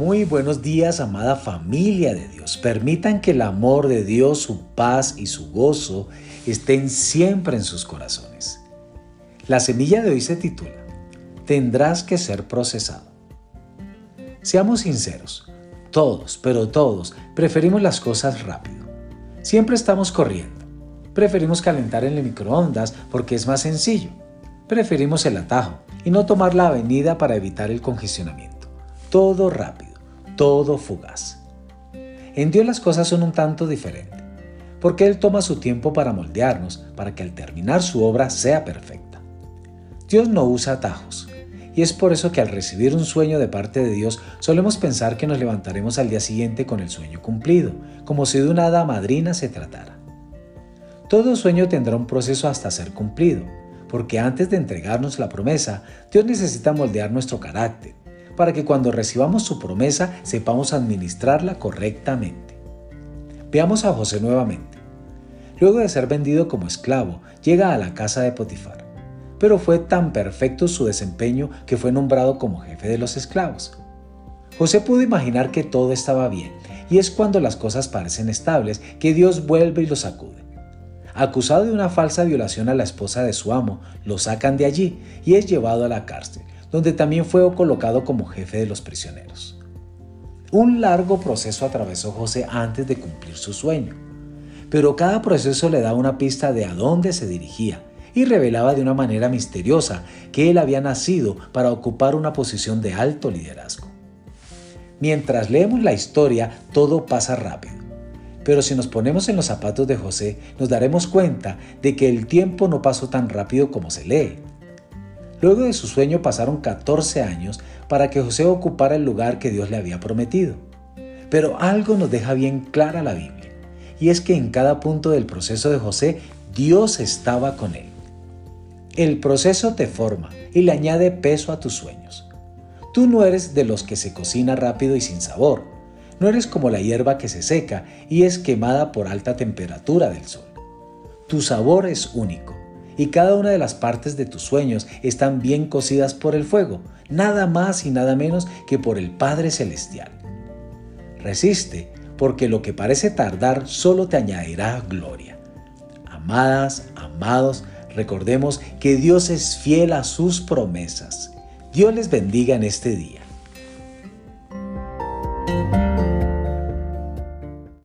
Muy buenos días, amada familia de Dios. Permitan que el amor de Dios, su paz y su gozo estén siempre en sus corazones. La semilla de hoy se titula, Tendrás que ser procesado. Seamos sinceros, todos, pero todos, preferimos las cosas rápido. Siempre estamos corriendo. Preferimos calentar en el microondas porque es más sencillo. Preferimos el atajo y no tomar la avenida para evitar el congestionamiento todo rápido, todo fugaz. En Dios las cosas son un tanto diferentes, porque Él toma su tiempo para moldearnos, para que al terminar su obra sea perfecta. Dios no usa atajos, y es por eso que al recibir un sueño de parte de Dios solemos pensar que nos levantaremos al día siguiente con el sueño cumplido, como si de una hada madrina se tratara. Todo sueño tendrá un proceso hasta ser cumplido, porque antes de entregarnos la promesa, Dios necesita moldear nuestro carácter, para que cuando recibamos su promesa sepamos administrarla correctamente. Veamos a José nuevamente. Luego de ser vendido como esclavo, llega a la casa de Potifar, pero fue tan perfecto su desempeño que fue nombrado como jefe de los esclavos. José pudo imaginar que todo estaba bien, y es cuando las cosas parecen estables que Dios vuelve y lo sacude. Acusado de una falsa violación a la esposa de su amo, lo sacan de allí y es llevado a la cárcel, donde también fue colocado como jefe de los prisioneros. Un largo proceso atravesó José antes de cumplir su sueño, pero cada proceso le daba una pista de a dónde se dirigía y revelaba de una manera misteriosa que él había nacido para ocupar una posición de alto liderazgo. Mientras leemos la historia, todo pasa rápido. Pero si nos ponemos en los zapatos de José, nos daremos cuenta de que el tiempo no pasó tan rápido como se lee. Luego de su sueño pasaron 14 años para que José ocupara el lugar que Dios le había prometido. Pero algo nos deja bien clara la Biblia, y es que en cada punto del proceso de José Dios estaba con él. El proceso te forma y le añade peso a tus sueños. Tú no eres de los que se cocina rápido y sin sabor. No eres como la hierba que se seca y es quemada por alta temperatura del sol. Tu sabor es único y cada una de las partes de tus sueños están bien cocidas por el fuego, nada más y nada menos que por el Padre Celestial. Resiste, porque lo que parece tardar solo te añadirá gloria. Amadas, amados, recordemos que Dios es fiel a sus promesas. Dios les bendiga en este día.